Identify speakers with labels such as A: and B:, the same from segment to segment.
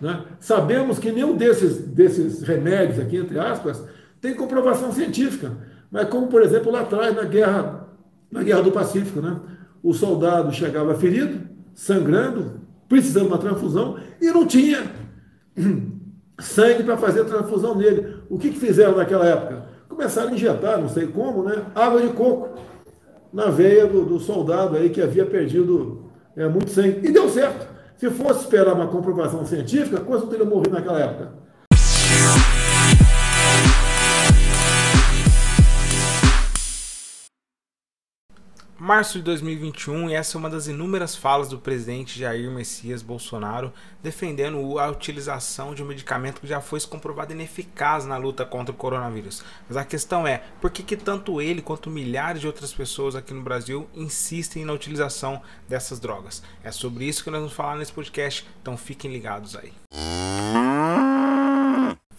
A: Né? Sabemos que nenhum desses, desses remédios aqui, entre aspas, tem comprovação científica. Mas como, por exemplo, lá atrás, na guerra, na guerra do Pacífico, né? o soldado chegava ferido, sangrando, precisando de uma transfusão, e não tinha sangue para fazer a transfusão nele. O que, que fizeram naquela época? Começaram a injetar, não sei como, né? água de coco na veia do, do soldado aí que havia perdido é, muito sangue. E deu certo. Se fosse esperar uma comprovação científica, quanto não teria morrido naquela época?
B: Março de 2021, e essa é uma das inúmeras falas do presidente Jair Messias Bolsonaro defendendo a utilização de um medicamento que já foi comprovado ineficaz na luta contra o coronavírus. Mas a questão é, por que, que tanto ele quanto milhares de outras pessoas aqui no Brasil insistem na utilização dessas drogas? É sobre isso que nós vamos falar nesse podcast, então fiquem ligados aí.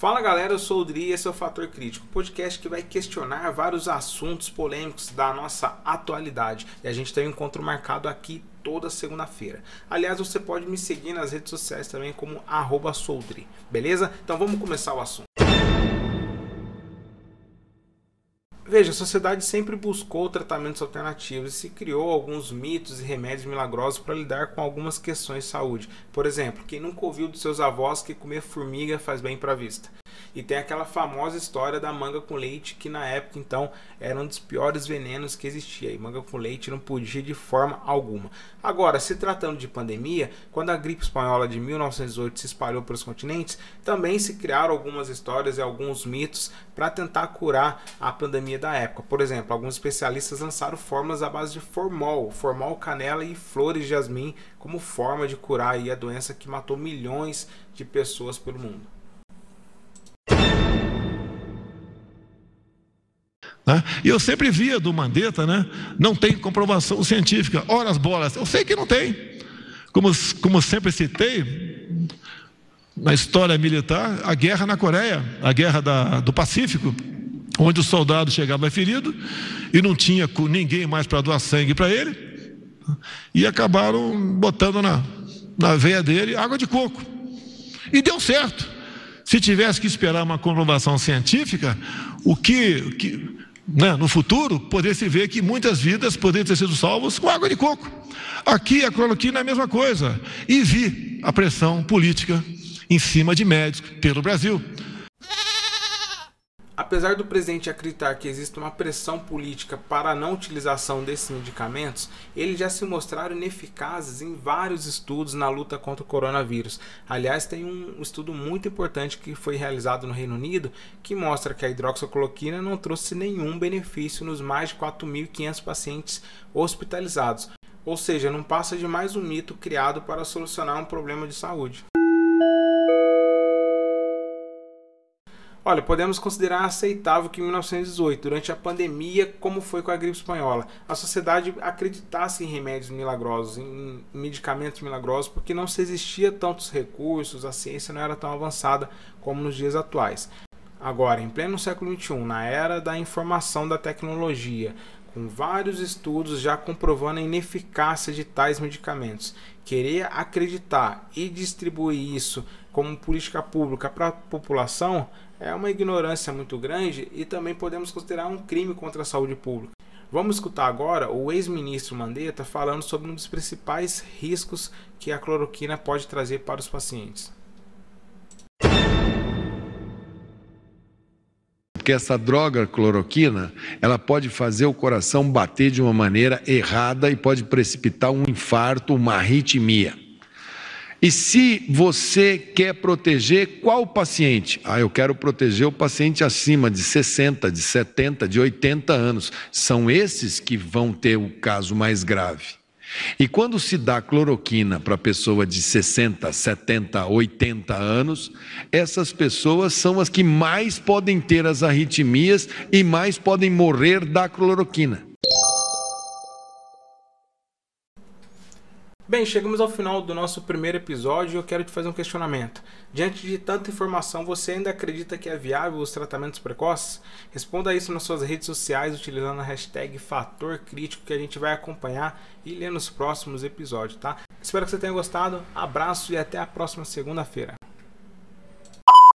B: Fala galera, eu sou o Dri e esse é o Fator Crítico, podcast que vai questionar vários assuntos polêmicos da nossa atualidade. E a gente tem um encontro marcado aqui toda segunda-feira. Aliás, você pode me seguir nas redes sociais também como Soldri, beleza? Então vamos começar o assunto. Veja, a sociedade sempre buscou tratamentos alternativos e se criou alguns mitos e remédios milagrosos para lidar com algumas questões de saúde. Por exemplo, quem nunca ouviu dos seus avós que comer formiga faz bem para a vista? E tem aquela famosa história da manga com leite, que na época então era um dos piores venenos que existia. E manga com leite não podia de forma alguma. Agora, se tratando de pandemia, quando a gripe espanhola de 1908 se espalhou pelos continentes, também se criaram algumas histórias e alguns mitos para tentar curar a pandemia da época. Por exemplo, alguns especialistas lançaram fórmulas à base de formol, formol, canela e flores de jasmim como forma de curar a doença que matou milhões de pessoas pelo mundo.
A: Né? E eu sempre via do Mandetta, né? não tem comprovação científica. Ora as bolas, eu sei que não tem. Como, como sempre citei, na história militar, a guerra na Coreia, a guerra da, do Pacífico, onde o soldado chegava ferido e não tinha ninguém mais para doar sangue para ele, e acabaram botando na, na veia dele água de coco. E deu certo. Se tivesse que esperar uma comprovação científica, o que, que né, no futuro, poder se ver que muitas vidas poderiam ter sido salvas com água de coco. Aqui a cloroquina é a mesma coisa. E vi a pressão política em cima de médicos pelo Brasil.
B: Apesar do presidente acreditar que existe uma pressão política para a não utilização desses medicamentos, eles já se mostraram ineficazes em vários estudos na luta contra o coronavírus. Aliás, tem um estudo muito importante que foi realizado no Reino Unido que mostra que a hidroxicloroquina não trouxe nenhum benefício nos mais de 4.500 pacientes hospitalizados. Ou seja, não passa de mais um mito criado para solucionar um problema de saúde. Olha, podemos considerar aceitável que em 1918, durante a pandemia, como foi com a gripe espanhola, a sociedade acreditasse em remédios milagrosos, em medicamentos milagrosos, porque não se existia tantos recursos, a ciência não era tão avançada como nos dias atuais. Agora, em pleno século XXI, na era da informação da tecnologia, com vários estudos já comprovando a ineficácia de tais medicamentos, querer acreditar e distribuir isso como política pública para a população é uma ignorância muito grande e também podemos considerar um crime contra a saúde pública. Vamos escutar agora o ex-ministro Mandetta falando sobre um dos principais riscos que a cloroquina pode trazer para os pacientes.
C: Porque essa droga cloroquina, ela pode fazer o coração bater de uma maneira errada e pode precipitar um infarto, uma arritmia. E se você quer proteger qual paciente? Ah, eu quero proteger o paciente acima de 60, de 70, de 80 anos. São esses que vão ter o caso mais grave. E quando se dá cloroquina para pessoa de 60, 70, 80 anos, essas pessoas são as que mais podem ter as arritmias e mais podem morrer da cloroquina.
B: Bem, chegamos ao final do nosso primeiro episódio e eu quero te fazer um questionamento. Diante de tanta informação, você ainda acredita que é viável os tratamentos precoces? Responda isso nas suas redes sociais utilizando a hashtag Fator Crítico que a gente vai acompanhar e ler nos próximos episódios, tá? Espero que você tenha gostado. Abraço e até a próxima segunda-feira.